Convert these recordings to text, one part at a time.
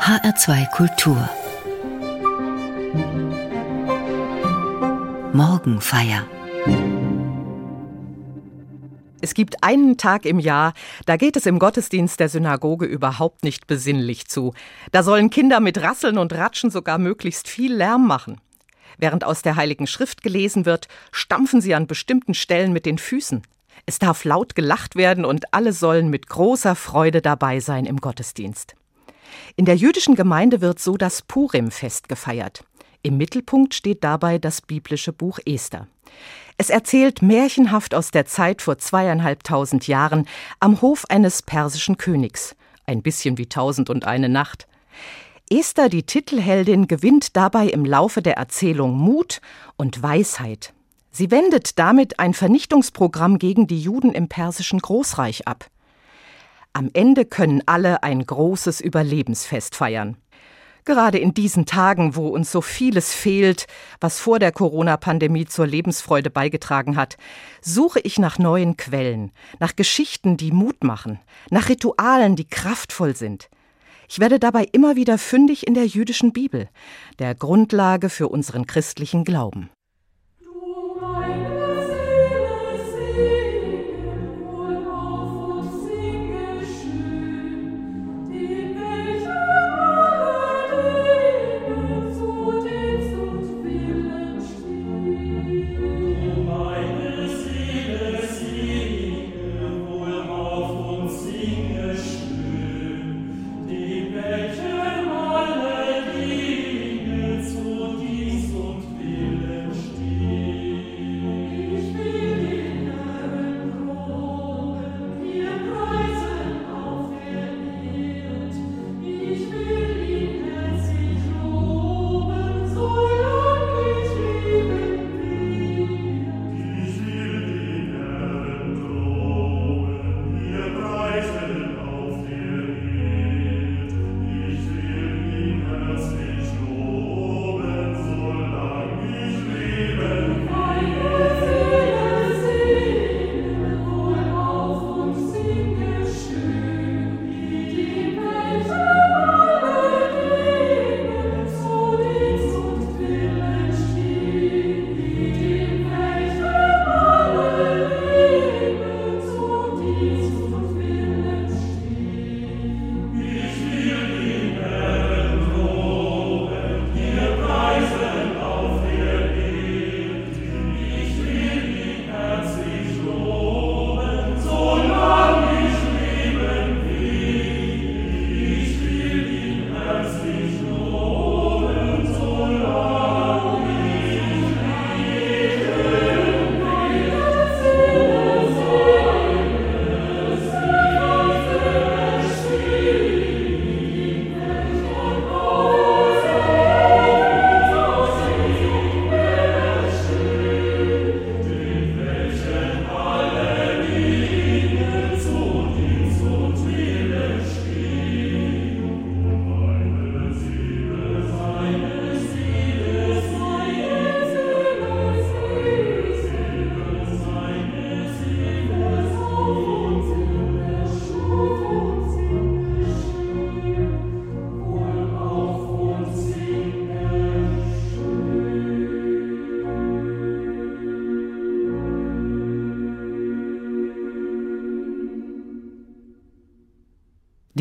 HR2 Kultur Morgenfeier es gibt einen Tag im Jahr, da geht es im Gottesdienst der Synagoge überhaupt nicht besinnlich zu. Da sollen Kinder mit Rasseln und Ratschen sogar möglichst viel Lärm machen. Während aus der Heiligen Schrift gelesen wird, stampfen sie an bestimmten Stellen mit den Füßen. Es darf laut gelacht werden und alle sollen mit großer Freude dabei sein im Gottesdienst. In der jüdischen Gemeinde wird so das Purim-Fest gefeiert. Im Mittelpunkt steht dabei das biblische Buch Esther. Es erzählt märchenhaft aus der Zeit vor zweieinhalbtausend Jahren am Hof eines persischen Königs. Ein bisschen wie Tausend und eine Nacht. Esther, die Titelheldin, gewinnt dabei im Laufe der Erzählung Mut und Weisheit. Sie wendet damit ein Vernichtungsprogramm gegen die Juden im persischen Großreich ab. Am Ende können alle ein großes Überlebensfest feiern. Gerade in diesen Tagen, wo uns so vieles fehlt, was vor der Corona-Pandemie zur Lebensfreude beigetragen hat, suche ich nach neuen Quellen, nach Geschichten, die Mut machen, nach Ritualen, die kraftvoll sind. Ich werde dabei immer wieder fündig in der jüdischen Bibel, der Grundlage für unseren christlichen Glauben.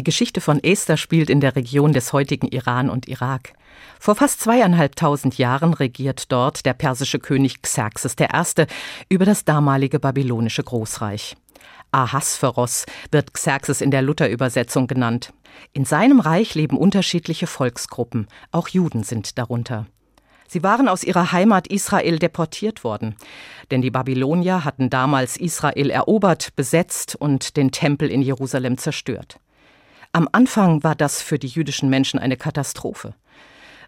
Geschichte von Esther spielt in der Region des heutigen Iran und Irak. Vor fast zweieinhalbtausend Jahren regiert dort der persische König Xerxes I. über das damalige babylonische Großreich. Ahasveros wird Xerxes in der Lutherübersetzung genannt. In seinem Reich leben unterschiedliche Volksgruppen, auch Juden sind darunter. Sie waren aus ihrer Heimat Israel deportiert worden, denn die Babylonier hatten damals Israel erobert, besetzt und den Tempel in Jerusalem zerstört. Am Anfang war das für die jüdischen Menschen eine Katastrophe.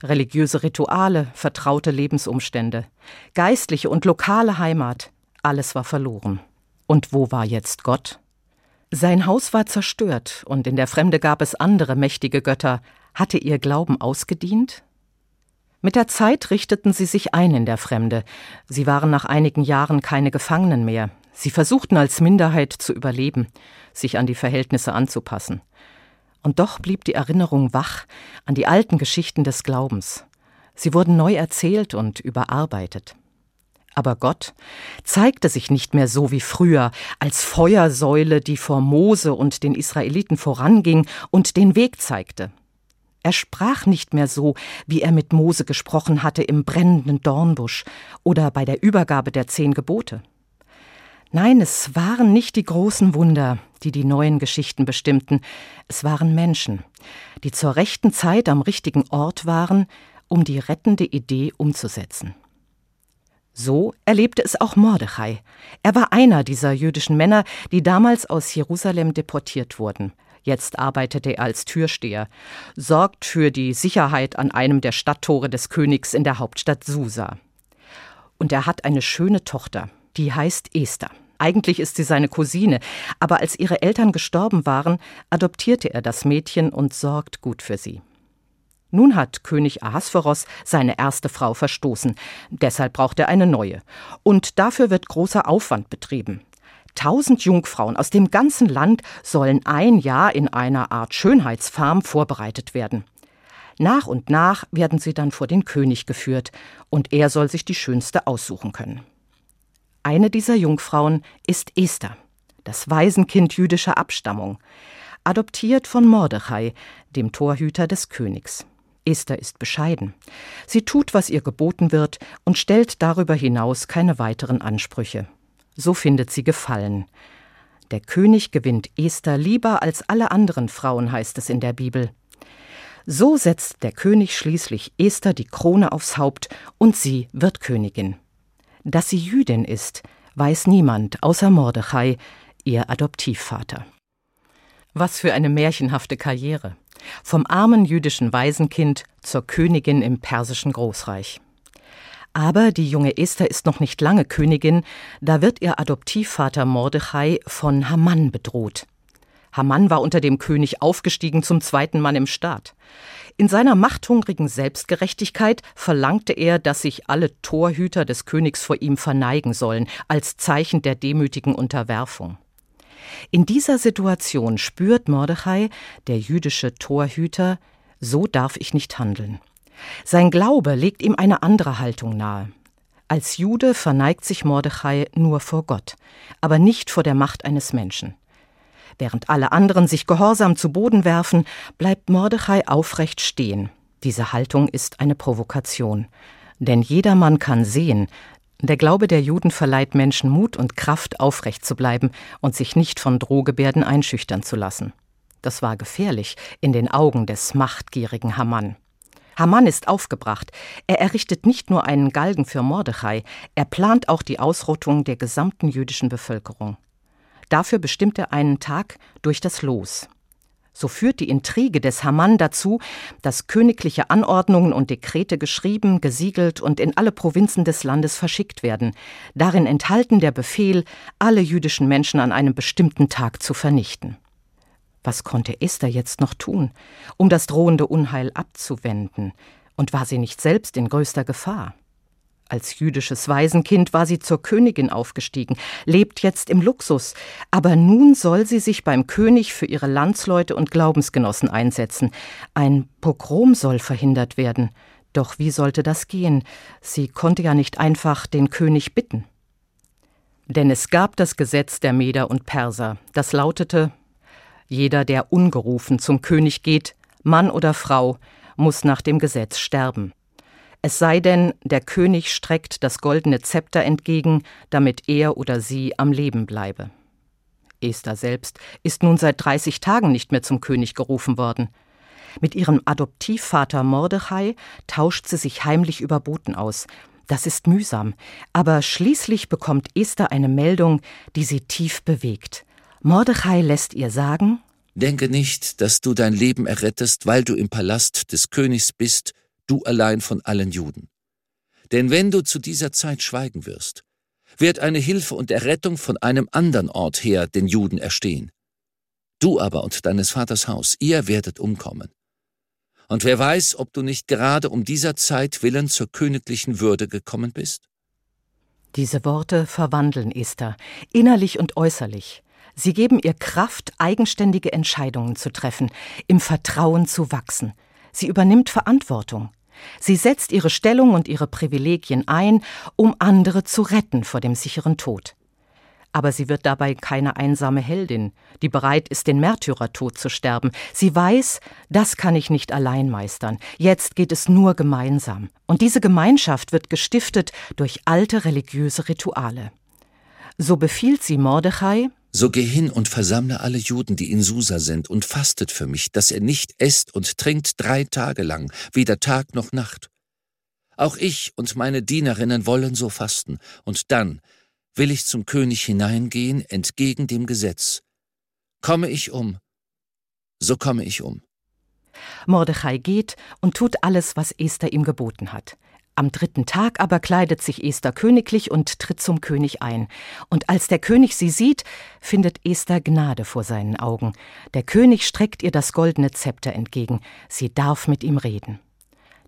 Religiöse Rituale, vertraute Lebensumstände, geistliche und lokale Heimat, alles war verloren. Und wo war jetzt Gott? Sein Haus war zerstört, und in der Fremde gab es andere mächtige Götter. Hatte ihr Glauben ausgedient? Mit der Zeit richteten sie sich ein in der Fremde. Sie waren nach einigen Jahren keine Gefangenen mehr. Sie versuchten als Minderheit zu überleben, sich an die Verhältnisse anzupassen. Und doch blieb die Erinnerung wach an die alten Geschichten des Glaubens. Sie wurden neu erzählt und überarbeitet. Aber Gott zeigte sich nicht mehr so wie früher, als Feuersäule, die vor Mose und den Israeliten voranging und den Weg zeigte. Er sprach nicht mehr so, wie er mit Mose gesprochen hatte im brennenden Dornbusch oder bei der Übergabe der zehn Gebote. Nein, es waren nicht die großen Wunder, die die neuen Geschichten bestimmten, es waren Menschen, die zur rechten Zeit am richtigen Ort waren, um die rettende Idee umzusetzen. So erlebte es auch Mordechai. Er war einer dieser jüdischen Männer, die damals aus Jerusalem deportiert wurden. Jetzt arbeitete er als Türsteher, sorgt für die Sicherheit an einem der Stadttore des Königs in der Hauptstadt Susa. Und er hat eine schöne Tochter, die heißt Esther. Eigentlich ist sie seine Cousine, aber als ihre Eltern gestorben waren, adoptierte er das Mädchen und sorgt gut für sie. Nun hat König Ahasveros seine erste Frau verstoßen, deshalb braucht er eine neue. Und dafür wird großer Aufwand betrieben. Tausend Jungfrauen aus dem ganzen Land sollen ein Jahr in einer Art Schönheitsfarm vorbereitet werden. Nach und nach werden sie dann vor den König geführt, und er soll sich die schönste aussuchen können. Eine dieser Jungfrauen ist Esther, das Waisenkind jüdischer Abstammung, adoptiert von Mordechai, dem Torhüter des Königs. Esther ist bescheiden. Sie tut, was ihr geboten wird und stellt darüber hinaus keine weiteren Ansprüche. So findet sie Gefallen. Der König gewinnt Esther lieber als alle anderen Frauen, heißt es in der Bibel. So setzt der König schließlich Esther die Krone aufs Haupt und sie wird Königin. Dass sie Jüdin ist, weiß niemand außer Mordechai, ihr Adoptivvater. Was für eine märchenhafte Karriere. Vom armen jüdischen Waisenkind zur Königin im persischen Großreich. Aber die junge Esther ist noch nicht lange Königin, da wird ihr Adoptivvater Mordechai von Haman bedroht. Haman war unter dem König aufgestiegen zum zweiten Mann im Staat. In seiner machthungrigen Selbstgerechtigkeit verlangte er, dass sich alle Torhüter des Königs vor ihm verneigen sollen, als Zeichen der demütigen Unterwerfung. In dieser Situation spürt Mordechai, der jüdische Torhüter, so darf ich nicht handeln. Sein Glaube legt ihm eine andere Haltung nahe. Als Jude verneigt sich Mordechai nur vor Gott, aber nicht vor der Macht eines Menschen. Während alle anderen sich gehorsam zu Boden werfen, bleibt Mordechai aufrecht stehen. Diese Haltung ist eine Provokation. Denn jedermann kann sehen, der Glaube der Juden verleiht Menschen Mut und Kraft, aufrecht zu bleiben und sich nicht von Drohgebärden einschüchtern zu lassen. Das war gefährlich in den Augen des machtgierigen Haman. Haman ist aufgebracht. Er errichtet nicht nur einen Galgen für Mordechai, er plant auch die Ausrottung der gesamten jüdischen Bevölkerung. Dafür bestimmt er einen Tag durch das Los. So führt die Intrige des Haman dazu, dass königliche Anordnungen und Dekrete geschrieben, gesiegelt und in alle Provinzen des Landes verschickt werden, darin enthalten der Befehl, alle jüdischen Menschen an einem bestimmten Tag zu vernichten. Was konnte Esther jetzt noch tun, um das drohende Unheil abzuwenden, und war sie nicht selbst in größter Gefahr? Als jüdisches Waisenkind war sie zur Königin aufgestiegen, lebt jetzt im Luxus, aber nun soll sie sich beim König für ihre Landsleute und Glaubensgenossen einsetzen. Ein Pogrom soll verhindert werden. Doch wie sollte das gehen? Sie konnte ja nicht einfach den König bitten. Denn es gab das Gesetz der Meder und Perser, das lautete Jeder, der ungerufen zum König geht, Mann oder Frau, muss nach dem Gesetz sterben. Es sei denn, der König streckt das goldene Zepter entgegen, damit er oder sie am Leben bleibe. Esther selbst ist nun seit 30 Tagen nicht mehr zum König gerufen worden. Mit ihrem Adoptivvater Mordechai tauscht sie sich heimlich über Boten aus. Das ist mühsam, aber schließlich bekommt Esther eine Meldung, die sie tief bewegt. Mordechai lässt ihr sagen: Denke nicht, dass du dein Leben errettest, weil du im Palast des Königs bist du allein von allen Juden. Denn wenn du zu dieser Zeit schweigen wirst, wird eine Hilfe und Errettung von einem anderen Ort her den Juden erstehen. Du aber und deines Vaters Haus, ihr werdet umkommen. Und wer weiß, ob du nicht gerade um dieser Zeit willen zur königlichen Würde gekommen bist? Diese Worte verwandeln Esther, innerlich und äußerlich. Sie geben ihr Kraft, eigenständige Entscheidungen zu treffen, im Vertrauen zu wachsen. Sie übernimmt Verantwortung. Sie setzt ihre Stellung und ihre Privilegien ein, um andere zu retten vor dem sicheren Tod. Aber sie wird dabei keine einsame Heldin, die bereit ist, den Märtyrertod zu sterben. Sie weiß, das kann ich nicht allein meistern. Jetzt geht es nur gemeinsam. Und diese Gemeinschaft wird gestiftet durch alte religiöse Rituale. So befiehlt sie Mordechai, so geh hin und versammle alle Juden, die in Susa sind, und fastet für mich, dass er nicht esst und trinkt drei Tage lang, weder Tag noch Nacht. Auch ich und meine Dienerinnen wollen so fasten, und dann will ich zum König hineingehen, entgegen dem Gesetz. Komme ich um, so komme ich um. Mordechai geht und tut alles, was Esther ihm geboten hat. Am dritten Tag aber kleidet sich Esther königlich und tritt zum König ein. Und als der König sie sieht, findet Esther Gnade vor seinen Augen. Der König streckt ihr das goldene Zepter entgegen. Sie darf mit ihm reden.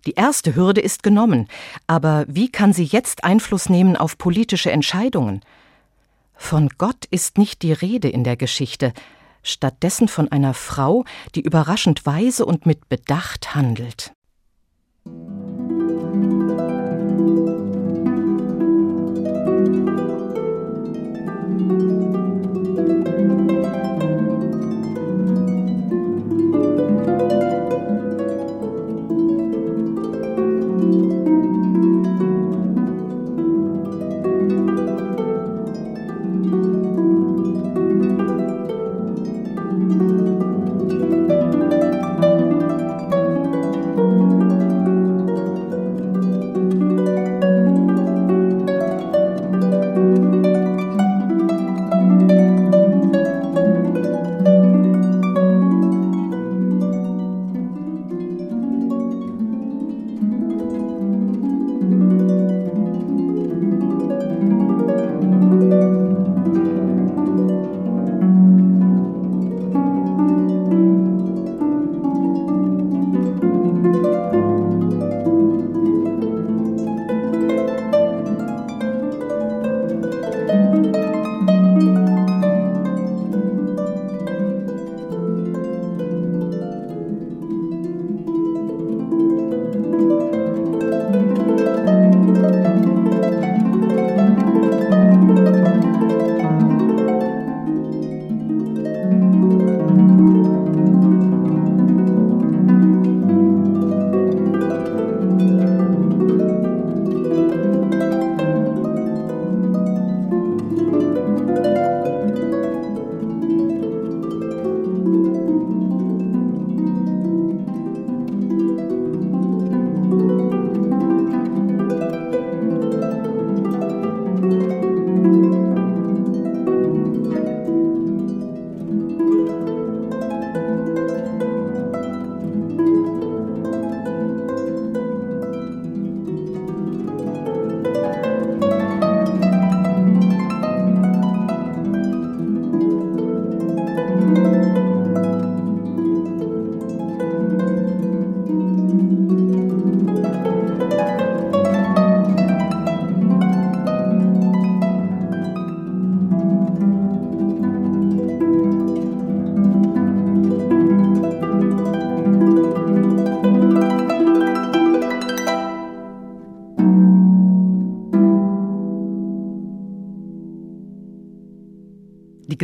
Die erste Hürde ist genommen, aber wie kann sie jetzt Einfluss nehmen auf politische Entscheidungen? Von Gott ist nicht die Rede in der Geschichte, stattdessen von einer Frau, die überraschend weise und mit Bedacht handelt.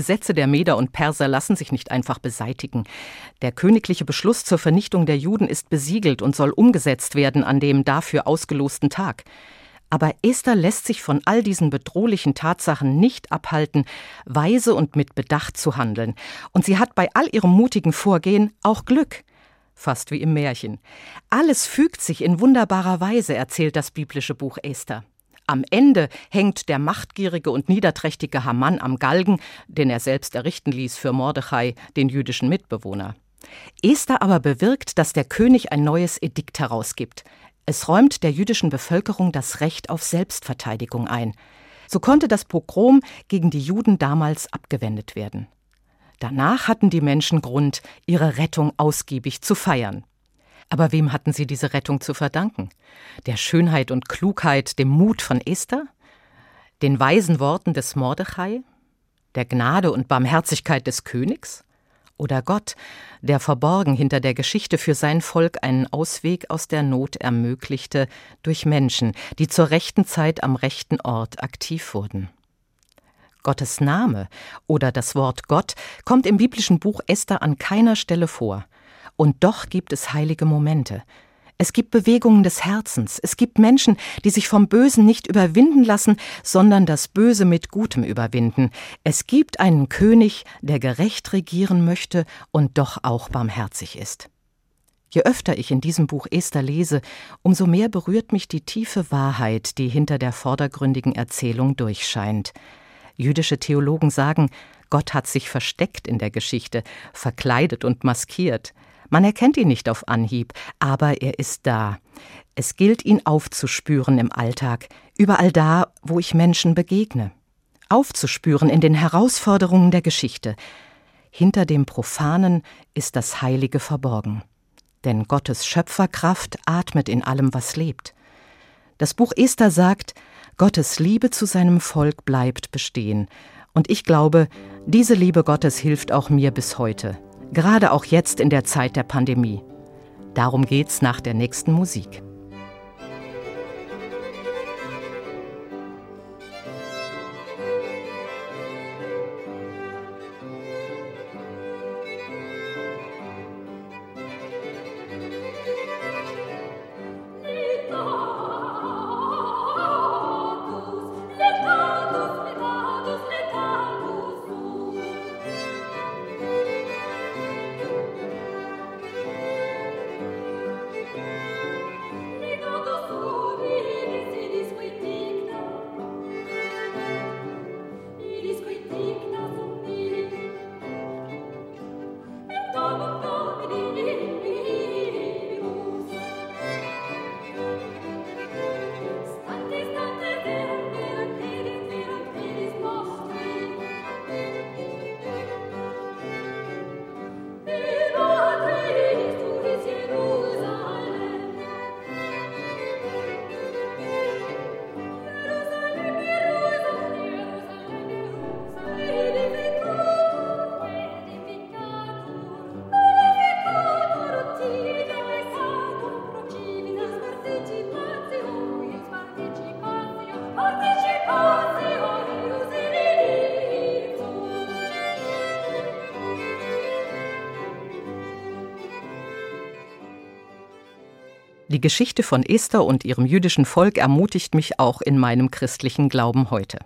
Gesetze der Meder und Perser lassen sich nicht einfach beseitigen. Der königliche Beschluss zur Vernichtung der Juden ist besiegelt und soll umgesetzt werden an dem dafür ausgelosten Tag. Aber Esther lässt sich von all diesen bedrohlichen Tatsachen nicht abhalten, weise und mit Bedacht zu handeln. Und sie hat bei all ihrem mutigen Vorgehen auch Glück. Fast wie im Märchen. Alles fügt sich in wunderbarer Weise, erzählt das biblische Buch Esther. Am Ende hängt der machtgierige und niederträchtige Haman am Galgen, den er selbst errichten ließ für Mordechai, den jüdischen Mitbewohner. Esther aber bewirkt, dass der König ein neues Edikt herausgibt. Es räumt der jüdischen Bevölkerung das Recht auf Selbstverteidigung ein. So konnte das Pogrom gegen die Juden damals abgewendet werden. Danach hatten die Menschen Grund, ihre Rettung ausgiebig zu feiern. Aber wem hatten sie diese Rettung zu verdanken? Der Schönheit und Klugheit, dem Mut von Esther? Den weisen Worten des Mordechai? Der Gnade und Barmherzigkeit des Königs? Oder Gott, der verborgen hinter der Geschichte für sein Volk einen Ausweg aus der Not ermöglichte durch Menschen, die zur rechten Zeit am rechten Ort aktiv wurden? Gottes Name oder das Wort Gott kommt im biblischen Buch Esther an keiner Stelle vor. Und doch gibt es heilige Momente. Es gibt Bewegungen des Herzens. Es gibt Menschen, die sich vom Bösen nicht überwinden lassen, sondern das Böse mit Gutem überwinden. Es gibt einen König, der gerecht regieren möchte und doch auch barmherzig ist. Je öfter ich in diesem Buch Esther lese, umso mehr berührt mich die tiefe Wahrheit, die hinter der vordergründigen Erzählung durchscheint. Jüdische Theologen sagen, Gott hat sich versteckt in der Geschichte, verkleidet und maskiert. Man erkennt ihn nicht auf Anhieb, aber er ist da. Es gilt, ihn aufzuspüren im Alltag, überall da, wo ich Menschen begegne. Aufzuspüren in den Herausforderungen der Geschichte. Hinter dem Profanen ist das Heilige verborgen. Denn Gottes Schöpferkraft atmet in allem, was lebt. Das Buch Esther sagt, Gottes Liebe zu seinem Volk bleibt bestehen. Und ich glaube, diese Liebe Gottes hilft auch mir bis heute, gerade auch jetzt in der Zeit der Pandemie. Darum geht's nach der nächsten Musik. Die Geschichte von Esther und ihrem jüdischen Volk ermutigt mich auch in meinem christlichen Glauben heute.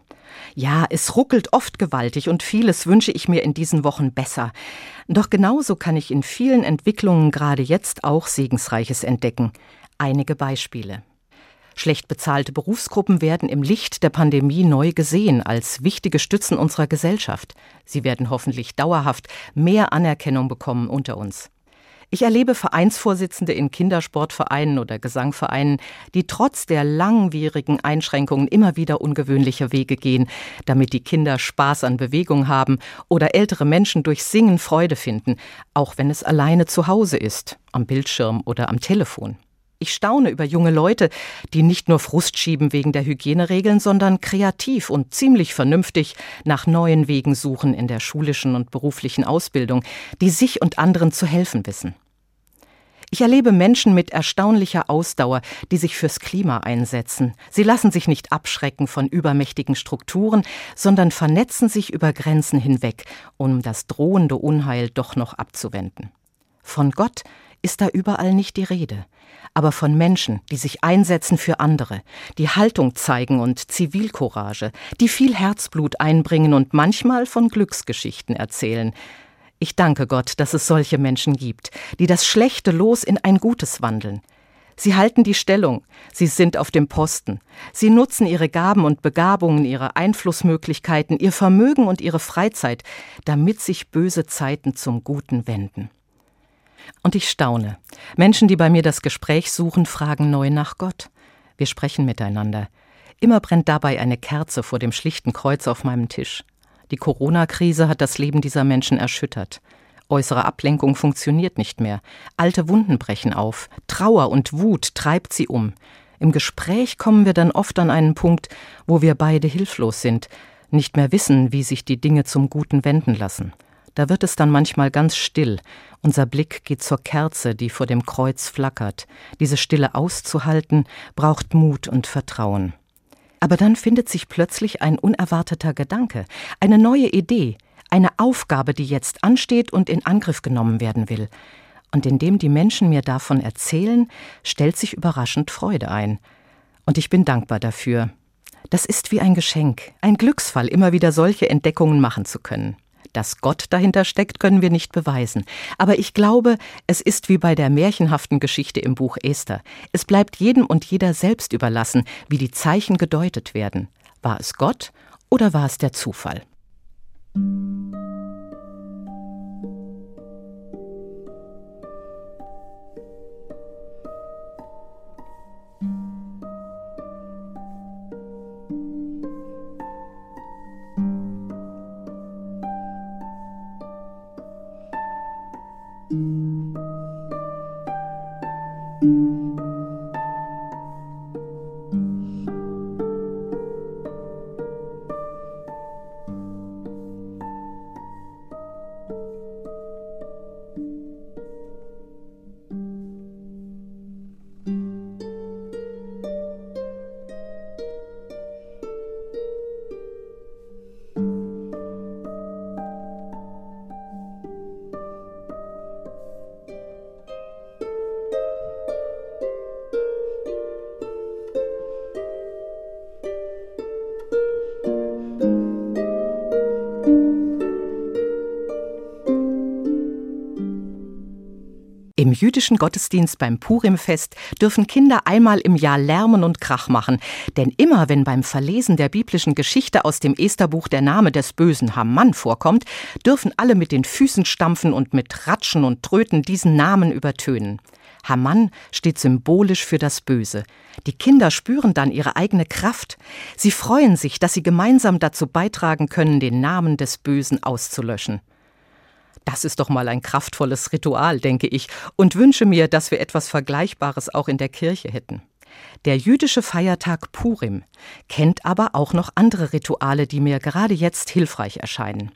Ja, es ruckelt oft gewaltig und vieles wünsche ich mir in diesen Wochen besser. Doch genauso kann ich in vielen Entwicklungen gerade jetzt auch Segensreiches entdecken. Einige Beispiele. Schlecht bezahlte Berufsgruppen werden im Licht der Pandemie neu gesehen als wichtige Stützen unserer Gesellschaft. Sie werden hoffentlich dauerhaft mehr Anerkennung bekommen unter uns. Ich erlebe Vereinsvorsitzende in Kindersportvereinen oder Gesangvereinen, die trotz der langwierigen Einschränkungen immer wieder ungewöhnliche Wege gehen, damit die Kinder Spaß an Bewegung haben oder ältere Menschen durch Singen Freude finden, auch wenn es alleine zu Hause ist, am Bildschirm oder am Telefon. Ich staune über junge Leute, die nicht nur Frust schieben wegen der Hygieneregeln, sondern kreativ und ziemlich vernünftig nach neuen Wegen suchen in der schulischen und beruflichen Ausbildung, die sich und anderen zu helfen wissen. Ich erlebe Menschen mit erstaunlicher Ausdauer, die sich fürs Klima einsetzen. Sie lassen sich nicht abschrecken von übermächtigen Strukturen, sondern vernetzen sich über Grenzen hinweg, um das drohende Unheil doch noch abzuwenden. Von Gott ist da überall nicht die Rede, aber von Menschen, die sich einsetzen für andere, die Haltung zeigen und Zivilcourage, die viel Herzblut einbringen und manchmal von Glücksgeschichten erzählen, ich danke Gott, dass es solche Menschen gibt, die das schlechte Los in ein Gutes wandeln. Sie halten die Stellung, sie sind auf dem Posten, sie nutzen ihre Gaben und Begabungen, ihre Einflussmöglichkeiten, ihr Vermögen und ihre Freizeit, damit sich böse Zeiten zum Guten wenden. Und ich staune. Menschen, die bei mir das Gespräch suchen, fragen neu nach Gott. Wir sprechen miteinander. Immer brennt dabei eine Kerze vor dem schlichten Kreuz auf meinem Tisch. Die Corona-Krise hat das Leben dieser Menschen erschüttert. Äußere Ablenkung funktioniert nicht mehr. Alte Wunden brechen auf. Trauer und Wut treibt sie um. Im Gespräch kommen wir dann oft an einen Punkt, wo wir beide hilflos sind. nicht mehr wissen, wie sich die Dinge zum Guten wenden lassen. Da wird es dann manchmal ganz still. Unser Blick geht zur Kerze, die vor dem Kreuz flackert. Diese Stille auszuhalten, braucht Mut und Vertrauen. Aber dann findet sich plötzlich ein unerwarteter Gedanke, eine neue Idee, eine Aufgabe, die jetzt ansteht und in Angriff genommen werden will. Und indem die Menschen mir davon erzählen, stellt sich überraschend Freude ein. Und ich bin dankbar dafür. Das ist wie ein Geschenk, ein Glücksfall, immer wieder solche Entdeckungen machen zu können. Dass Gott dahinter steckt, können wir nicht beweisen. Aber ich glaube, es ist wie bei der märchenhaften Geschichte im Buch Esther. Es bleibt jedem und jeder selbst überlassen, wie die Zeichen gedeutet werden. War es Gott oder war es der Zufall? Im jüdischen Gottesdienst beim Purimfest dürfen Kinder einmal im Jahr lärmen und Krach machen. Denn immer wenn beim Verlesen der biblischen Geschichte aus dem Esterbuch der Name des bösen Hamann vorkommt, dürfen alle mit den Füßen stampfen und mit Ratschen und Tröten diesen Namen übertönen. Hamann steht symbolisch für das Böse. Die Kinder spüren dann ihre eigene Kraft. Sie freuen sich, dass sie gemeinsam dazu beitragen können, den Namen des Bösen auszulöschen. Das ist doch mal ein kraftvolles Ritual, denke ich, und wünsche mir, dass wir etwas Vergleichbares auch in der Kirche hätten. Der jüdische Feiertag Purim kennt aber auch noch andere Rituale, die mir gerade jetzt hilfreich erscheinen.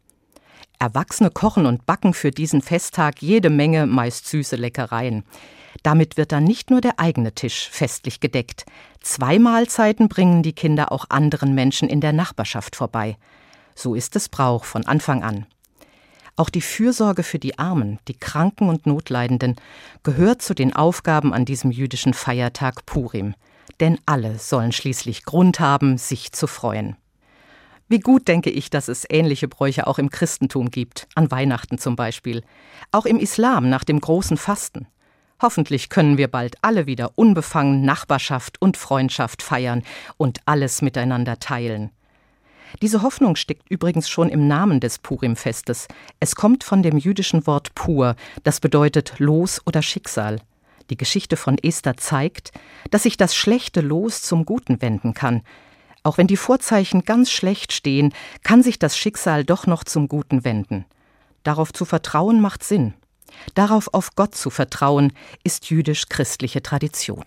Erwachsene kochen und backen für diesen Festtag jede Menge meist süße Leckereien. Damit wird dann nicht nur der eigene Tisch festlich gedeckt. Zwei Mahlzeiten bringen die Kinder auch anderen Menschen in der Nachbarschaft vorbei. So ist es Brauch von Anfang an. Auch die Fürsorge für die Armen, die Kranken und Notleidenden gehört zu den Aufgaben an diesem jüdischen Feiertag Purim. Denn alle sollen schließlich Grund haben, sich zu freuen. Wie gut denke ich, dass es ähnliche Bräuche auch im Christentum gibt, an Weihnachten zum Beispiel. Auch im Islam nach dem großen Fasten. Hoffentlich können wir bald alle wieder unbefangen Nachbarschaft und Freundschaft feiern und alles miteinander teilen. Diese Hoffnung steckt übrigens schon im Namen des Purim-Festes. Es kommt von dem jüdischen Wort Pur, das bedeutet Los oder Schicksal. Die Geschichte von Esther zeigt, dass sich das schlechte Los zum Guten wenden kann. Auch wenn die Vorzeichen ganz schlecht stehen, kann sich das Schicksal doch noch zum Guten wenden. Darauf zu vertrauen macht Sinn. Darauf auf Gott zu vertrauen, ist jüdisch-christliche Tradition.